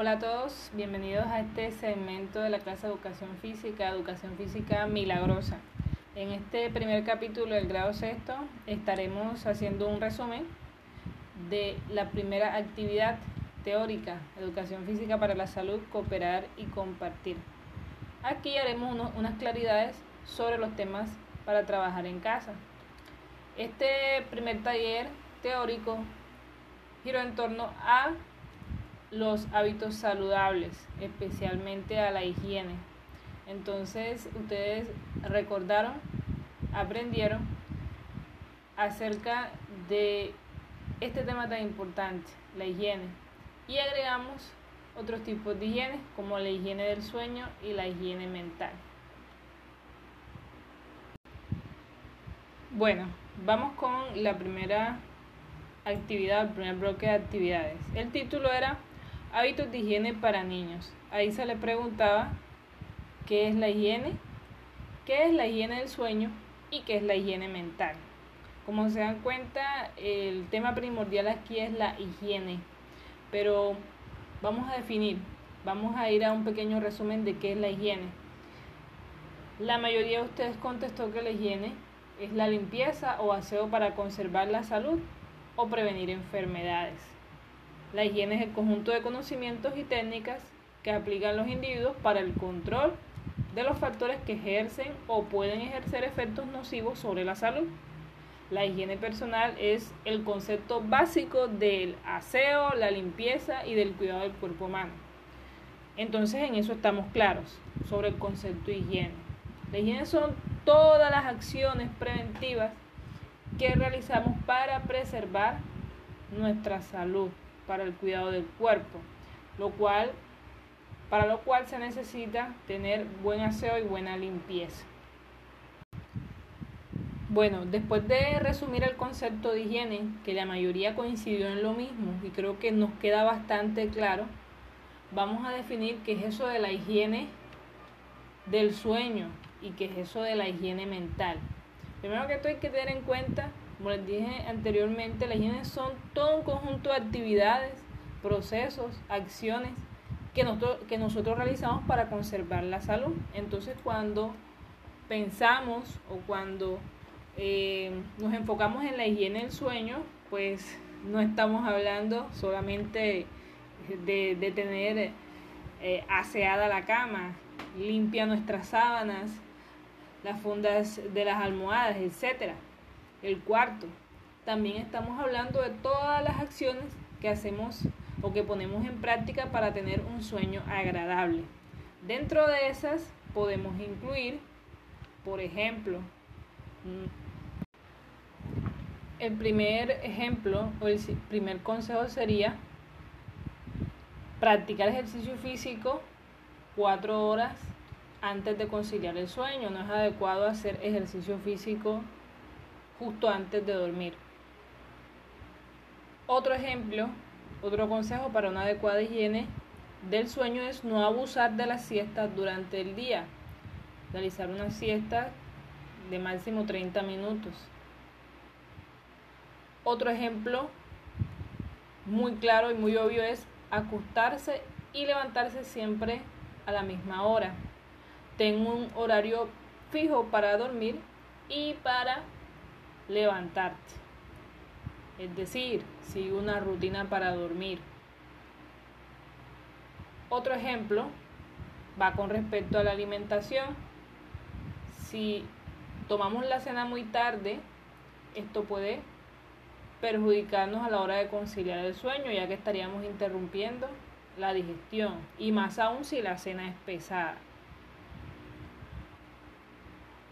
Hola a todos, bienvenidos a este segmento de la clase de Educación Física, Educación Física Milagrosa. En este primer capítulo del grado sexto estaremos haciendo un resumen de la primera actividad teórica, Educación Física para la Salud, Cooperar y Compartir. Aquí haremos unas claridades sobre los temas para trabajar en casa. Este primer taller teórico giró en torno a los hábitos saludables, especialmente a la higiene. Entonces, ustedes recordaron, aprendieron acerca de este tema tan importante, la higiene. Y agregamos otros tipos de higiene, como la higiene del sueño y la higiene mental. Bueno, vamos con la primera actividad, el primer bloque de actividades. El título era Hábitos de higiene para niños. Ahí se le preguntaba qué es la higiene, qué es la higiene del sueño y qué es la higiene mental. Como se dan cuenta, el tema primordial aquí es la higiene, pero vamos a definir, vamos a ir a un pequeño resumen de qué es la higiene. La mayoría de ustedes contestó que la higiene es la limpieza o aseo para conservar la salud o prevenir enfermedades. La higiene es el conjunto de conocimientos y técnicas que aplican los individuos para el control de los factores que ejercen o pueden ejercer efectos nocivos sobre la salud. La higiene personal es el concepto básico del aseo, la limpieza y del cuidado del cuerpo humano. Entonces en eso estamos claros sobre el concepto de higiene. La higiene son todas las acciones preventivas que realizamos para preservar nuestra salud, para el cuidado del cuerpo, lo cual para lo cual se necesita tener buen aseo y buena limpieza. Bueno, después de resumir el concepto de higiene, que la mayoría coincidió en lo mismo y creo que nos queda bastante claro, vamos a definir qué es eso de la higiene del sueño y qué es eso de la higiene mental. Primero que todo hay que tener en cuenta, como les dije anteriormente, la higiene son todo un conjunto de actividades, procesos, acciones que nosotros, que nosotros realizamos para conservar la salud. Entonces cuando pensamos o cuando eh, nos enfocamos en la higiene del sueño, pues no estamos hablando solamente de, tener eh, aseada la cama, limpia nuestras sábanas, las fundas de las almohadas, etc. El cuarto. También estamos hablando de todas las acciones que hacemos o que ponemos en práctica para tener un sueño agradable. Dentro de esas podemos incluir, por ejemplo, mm, el primer ejemplo o el primer consejo sería practicar ejercicio físico cuatro horas antes de conciliar el sueño. No es adecuado hacer ejercicio físico justo antes de dormir. Otro ejemplo otro consejo para una adecuada higiene del sueño es no abusar de las siestas durante el día. Realizar una siesta de máximo 30 minutos. Otro ejemplo muy claro y muy obvio es acostarse y levantarse siempre a la misma hora. Tengo un horario fijo para dormir y para levantarte. Es decir, sigue una rutina para dormir. Otro ejemplo va con respecto a la alimentación. Si tomamos la cena muy tarde, esto puede perjudicarnos a la hora de conciliar el sueño, ya que estaríamos interrumpiendo la digestión, y más aún si la cena es pesada.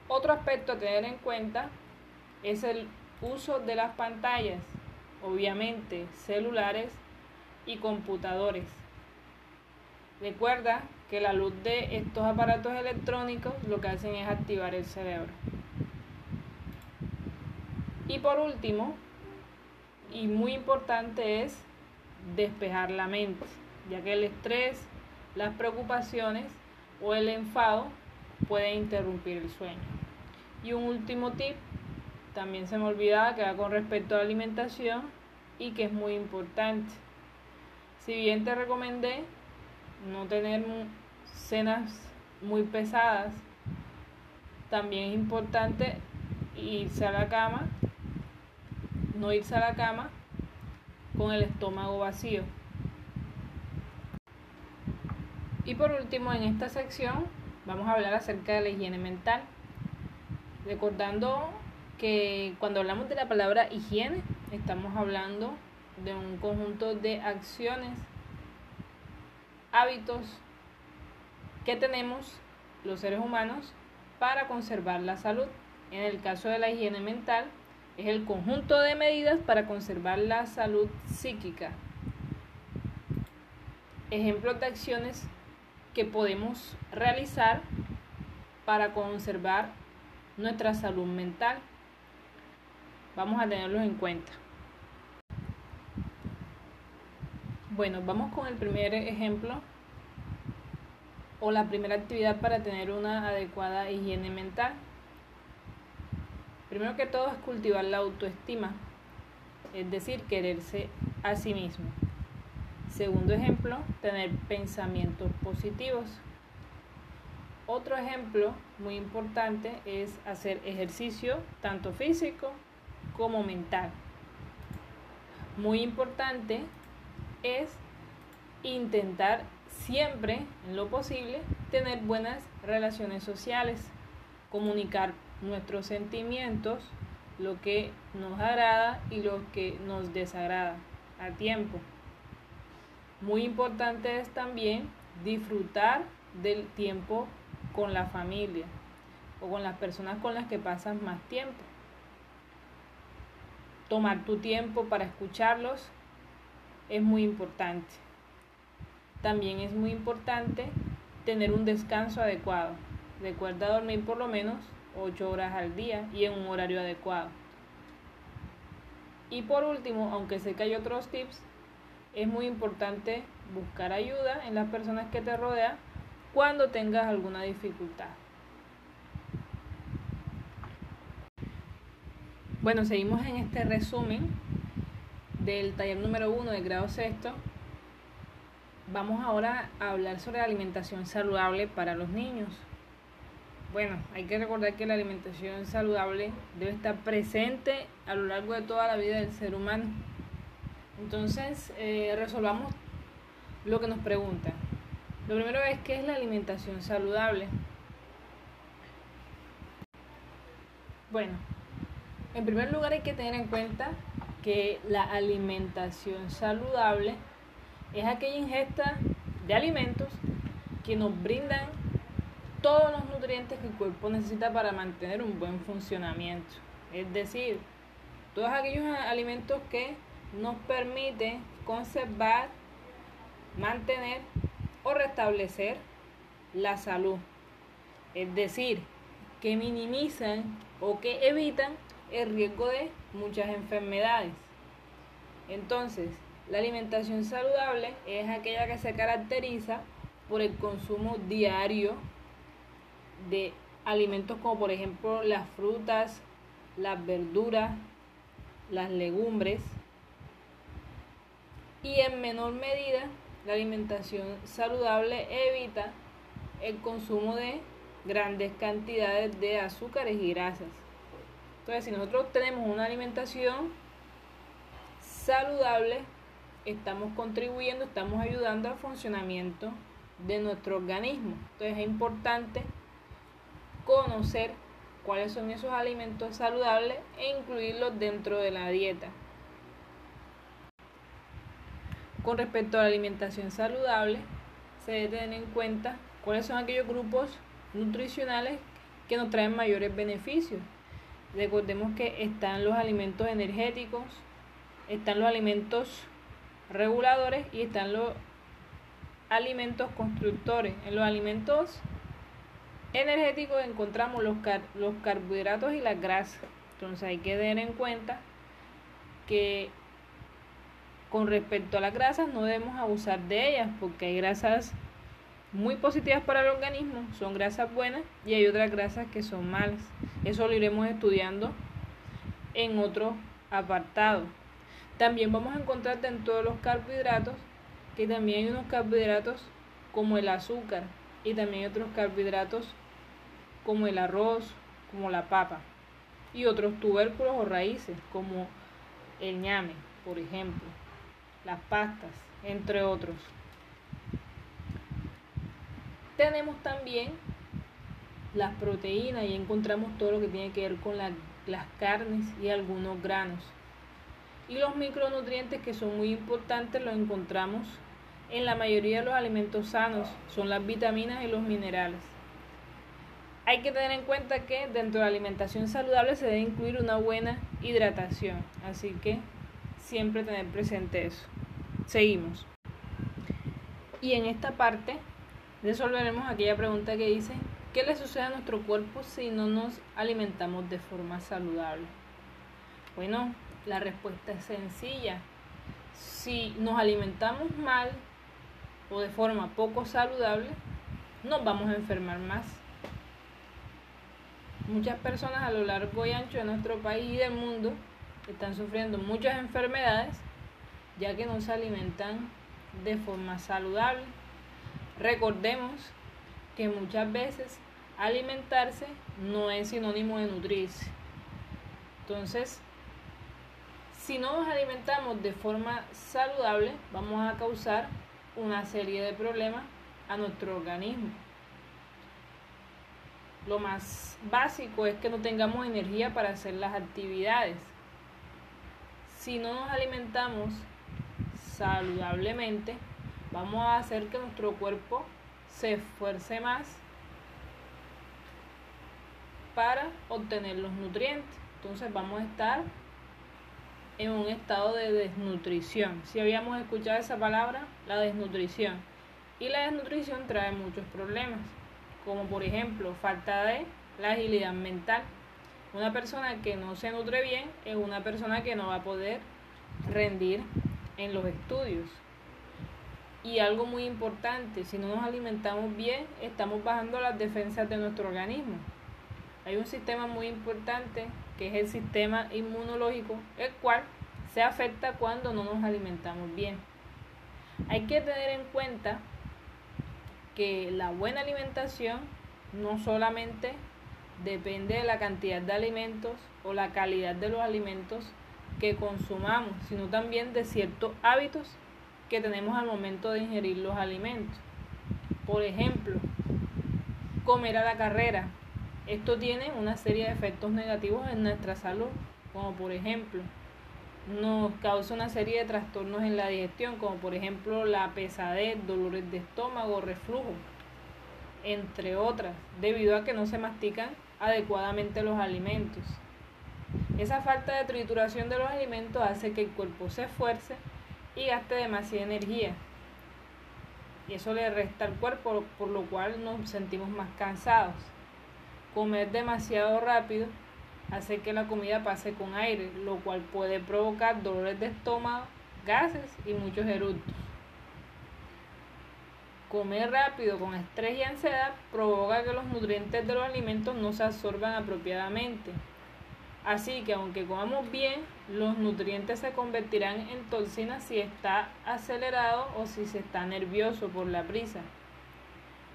Otro aspecto a tener en cuenta es el uso de las pantallas obviamente celulares y computadores. Recuerda que la luz de estos aparatos electrónicos lo que hacen es activar el cerebro. Y por último, y muy importante es despejar la mente, ya que el estrés, las preocupaciones o el enfado pueden interrumpir el sueño. Y un último tip también se me olvidaba que va con respecto a la alimentación y que es muy importante. Si bien te recomendé no tener cenas muy pesadas. También es importante irse a la cama, no irse a la cama con el estómago vacío. Y por último, en esta sección vamos a hablar acerca de la higiene mental. Recordando que cuando hablamos de la palabra higiene, estamos hablando de un conjunto de acciones, hábitos que tenemos los seres humanos para conservar la salud. En el caso de la higiene mental, es el conjunto de medidas para conservar la salud psíquica. Ejemplos de acciones que podemos realizar para conservar nuestra salud mental. Vamos a tenerlos en cuenta. Bueno, vamos con el primer ejemplo o la primera actividad para tener una adecuada higiene mental. Primero que todo es cultivar la autoestima, es decir, quererse a sí mismo. Segundo ejemplo, tener pensamientos positivos. Otro ejemplo muy importante es hacer ejercicio tanto físico como mental. Muy importante es intentar siempre, en lo posible, tener buenas relaciones sociales, comunicar nuestros sentimientos, lo que nos agrada y lo que nos desagrada a tiempo. Muy importante es también disfrutar del tiempo con la familia o con las personas con las que pasas más tiempo. Tomar tu tiempo para escucharlos es muy importante. También es muy importante tener un descanso adecuado. Recuerda dormir por lo menos 8 horas al día y en un horario adecuado. Y por último, aunque sé que hay otros tips, es muy importante buscar ayuda en las personas que te rodean cuando tengas alguna dificultad. Bueno, seguimos en este resumen del taller número 1 del grado sexto. Vamos ahora a hablar sobre la alimentación saludable para los niños. Bueno, hay que recordar que la alimentación saludable debe estar presente a lo largo de toda la vida del ser humano. Entonces, eh, resolvamos lo que nos preguntan. Lo primero es qué es la alimentación saludable. Bueno, en primer lugar hay que tener en cuenta que la alimentación saludable es aquella ingesta de alimentos que nos brindan todos los nutrientes que el cuerpo necesita para mantener un buen funcionamiento. Es decir, todos aquellos alimentos que nos permiten conservar, mantener o restablecer la salud. Es decir, que minimizan o que evitan el riesgo de muchas enfermedades. Entonces, la alimentación saludable es aquella que se caracteriza por el consumo diario de alimentos como por ejemplo las frutas, las verduras, las legumbres y en menor medida la alimentación saludable evita el consumo de grandes cantidades de azúcares y grasas. Entonces, si nosotros tenemos una alimentación saludable, estamos contribuyendo, estamos ayudando al funcionamiento de nuestro organismo. Entonces, es importante conocer cuáles son esos alimentos saludables e incluirlos dentro de la dieta. Con respecto a la alimentación saludable, se debe tener en cuenta cuáles son aquellos grupos nutricionales que nos traen mayores beneficios Recordemos que están los alimentos energéticos, están los alimentos reguladores y están los alimentos constructores. En los alimentos energéticos encontramos los, los carbohidratos y las grasas. Entonces hay que tener en cuenta que con respecto a las grasas no debemos abusar de ellas porque hay grasas muy positivas para el organismo, son grasas buenas y hay otras grasas que son malas. Eso lo iremos estudiando en otro apartado. También vamos a encontrar dentro de los carbohidratos que también hay unos carbohidratos como el azúcar y también otros carbohidratos como el arroz, como la papa y otros tubérculos o raíces como el ñame, por ejemplo, las pastas, entre otros. Tenemos también las proteínas y encontramos todo lo que tiene que ver con las carnes y algunos granos. Y los micronutrientes que son muy importantes los encontramos en la mayoría de los alimentos sanos, son las vitaminas y los minerales. Hay que tener en cuenta que dentro de la alimentación saludable se debe incluir una buena hidratación, así que siempre tener presente eso. Seguimos. Y en esta parte resolveremos aquella pregunta que dice, ¿qué le sucede a nuestro cuerpo si no nos alimentamos de forma saludable? Bueno, la respuesta es sencilla. Si nos alimentamos mal o de forma poco saludable, nos vamos a enfermar más. Muchas personas a lo largo y ancho de nuestro país y del mundo están sufriendo muchas enfermedades ya que no se alimentan de forma saludable. Recordemos que muchas veces alimentarse no es sinónimo de nutrirse. Entonces, si no nos alimentamos de forma saludable, vamos a causar una serie de problemas a nuestro organismo. Lo más básico es que no tengamos energía para hacer las actividades. Si no nos alimentamos saludablemente, vamos a hacer que nuestro cuerpo se esfuerce más para obtener los nutrientes. Entonces vamos a estar en un estado de desnutrición. Si habíamos escuchado esa palabra, la desnutrición. Y la desnutrición trae muchos problemas, como por ejemplo falta de la agilidad mental. Una persona que no se nutre bien es una persona que no va a poder rendir en los estudios. Y algo muy importante, si no nos alimentamos bien, estamos bajando las defensas de nuestro organismo. Hay un sistema muy importante que es el sistema inmunológico, el cual se afecta cuando no nos alimentamos bien. Hay que tener en cuenta que la buena alimentación no solamente depende de la cantidad de alimentos o la calidad de los alimentos que consumamos, sino también de ciertos hábitos que tenemos al momento de ingerir los alimentos. Por ejemplo, comer a la carrera. Esto tiene una serie de efectos negativos en nuestra salud, como por ejemplo, nos causa una serie de trastornos en la digestión, como por ejemplo la pesadez, dolores de estómago, reflujo, entre otras, debido a que no se mastican adecuadamente los alimentos. Esa falta de trituración de los alimentos hace que el cuerpo se esfuerce y gaste demasiada energía. Y eso le resta al cuerpo, por lo cual nos sentimos más cansados. Comer demasiado rápido hace que la comida pase con aire, lo cual puede provocar dolores de estómago, gases y muchos eructos. Comer rápido con estrés y ansiedad provoca que los nutrientes de los alimentos no se absorban apropiadamente Así que aunque comamos bien, los nutrientes se convertirán en toxinas si está acelerado o si se está nervioso por la prisa.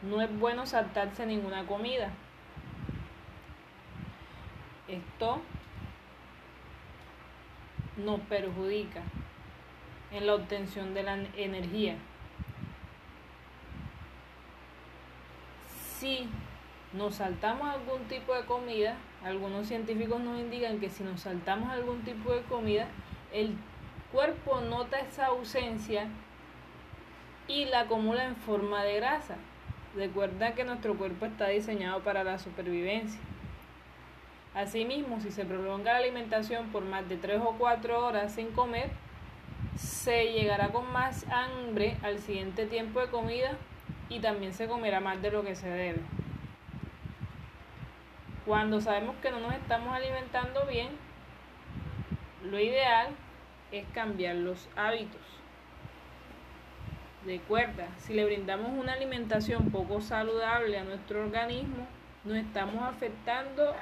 No es bueno saltarse ninguna comida. Esto nos perjudica en la obtención de la energía. Si nos saltamos algún tipo de comida, algunos científicos nos indican que si nos saltamos algún tipo de comida, el cuerpo nota esa ausencia y la acumula en forma de grasa. Recuerda que nuestro cuerpo está diseñado para la supervivencia. Asimismo, si se prolonga la alimentación por más de 3 o 4 horas sin comer, se llegará con más hambre al siguiente tiempo de comida y también se comerá más de lo que se debe. Cuando sabemos que no nos estamos alimentando bien, lo ideal es cambiar los hábitos. Recuerda, si le brindamos una alimentación poco saludable a nuestro organismo, nos estamos afectando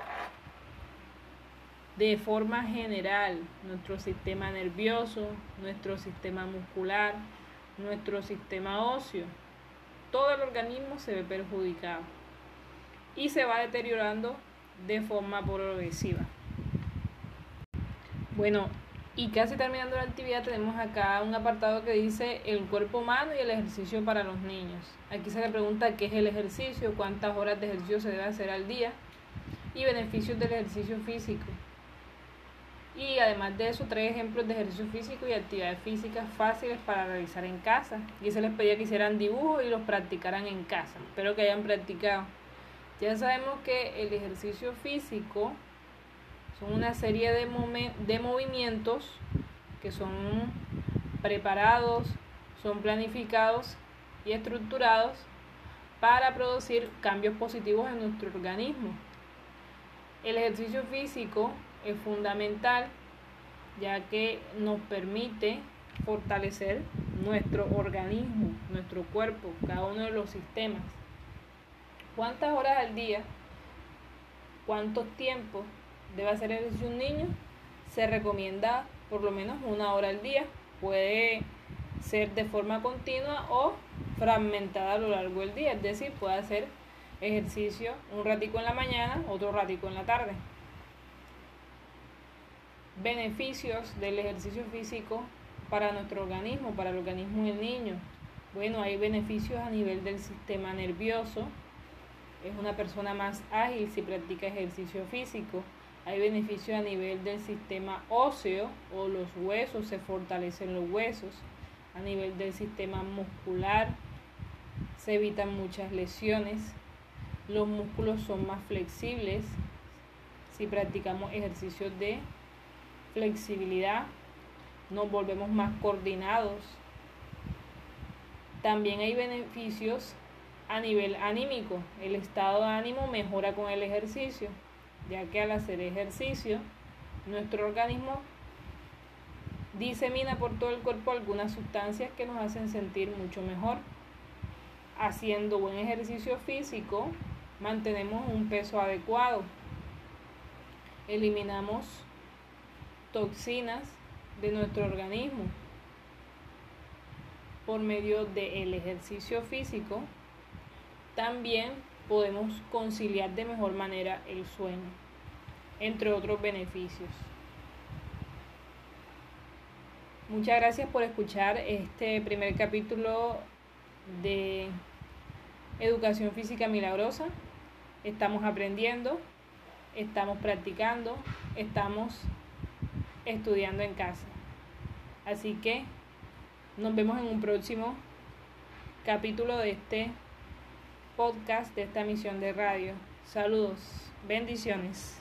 de forma general nuestro sistema nervioso, nuestro sistema muscular, nuestro sistema óseo. todo el organismo se ve perjudicado y se va deteriorando de forma progresiva. Bueno, y casi terminando la actividad tenemos acá un apartado que dice el cuerpo humano y el ejercicio para los niños. Aquí se le pregunta qué es el ejercicio, cuántas horas de ejercicio se debe hacer al día y beneficios del ejercicio físico. Y además de eso, tres ejemplos de ejercicio físico y actividades físicas fáciles para realizar en casa. Y se les pedía que hicieran dibujos y los practicaran en casa. Espero que hayan practicado. Ya sabemos que el ejercicio físico son una serie de, de movimientos que son preparados, son planificados y estructurados para producir cambios positivos en nuestro organismo. El ejercicio físico es fundamental ya que nos permite fortalecer nuestro organismo, nuestro cuerpo, cada uno de los sistemas. ¿Cuántas horas al día? ¿Cuánto tiempo debe hacer ejercicio un niño? Se recomienda por lo menos una hora al día. Puede ser de forma continua o fragmentada a lo largo del día, es decir, puede hacer ejercicio un ratico en la mañana, otro ratico en la tarde. Beneficios del ejercicio físico para nuestro organismo, para el organismo del niño. Bueno, hay beneficios a nivel del sistema nervioso. Es una persona más ágil si practica ejercicio físico. Hay beneficios a nivel del sistema óseo o los huesos, se fortalecen los huesos. A nivel del sistema muscular, se evitan muchas lesiones los músculos son más flexibles si practicamos ejercicios de flexibilidad, nos volvemos más coordinados. También hay beneficios a nivel anímico. El estado de ánimo mejora con el ejercicio, ya que al hacer ejercicio, nuestro organismo disemina por todo el cuerpo algunas sustancias que nos hacen sentir mucho mejor. Haciendo buen ejercicio físico, mantenemos un peso adecuado, eliminamos toxinas de nuestro organismo por medio del ejercicio físico, también podemos conciliar de mejor manera el sueño, entre otros beneficios. Muchas gracias por escuchar este primer capítulo de Educación Física Milagrosa estamos aprendiendo, estamos practicando, estamos estudiando en casa. Así que nos vemos en un próximo capítulo de este podcast, de esta misión de radio. Saludos, bendiciones.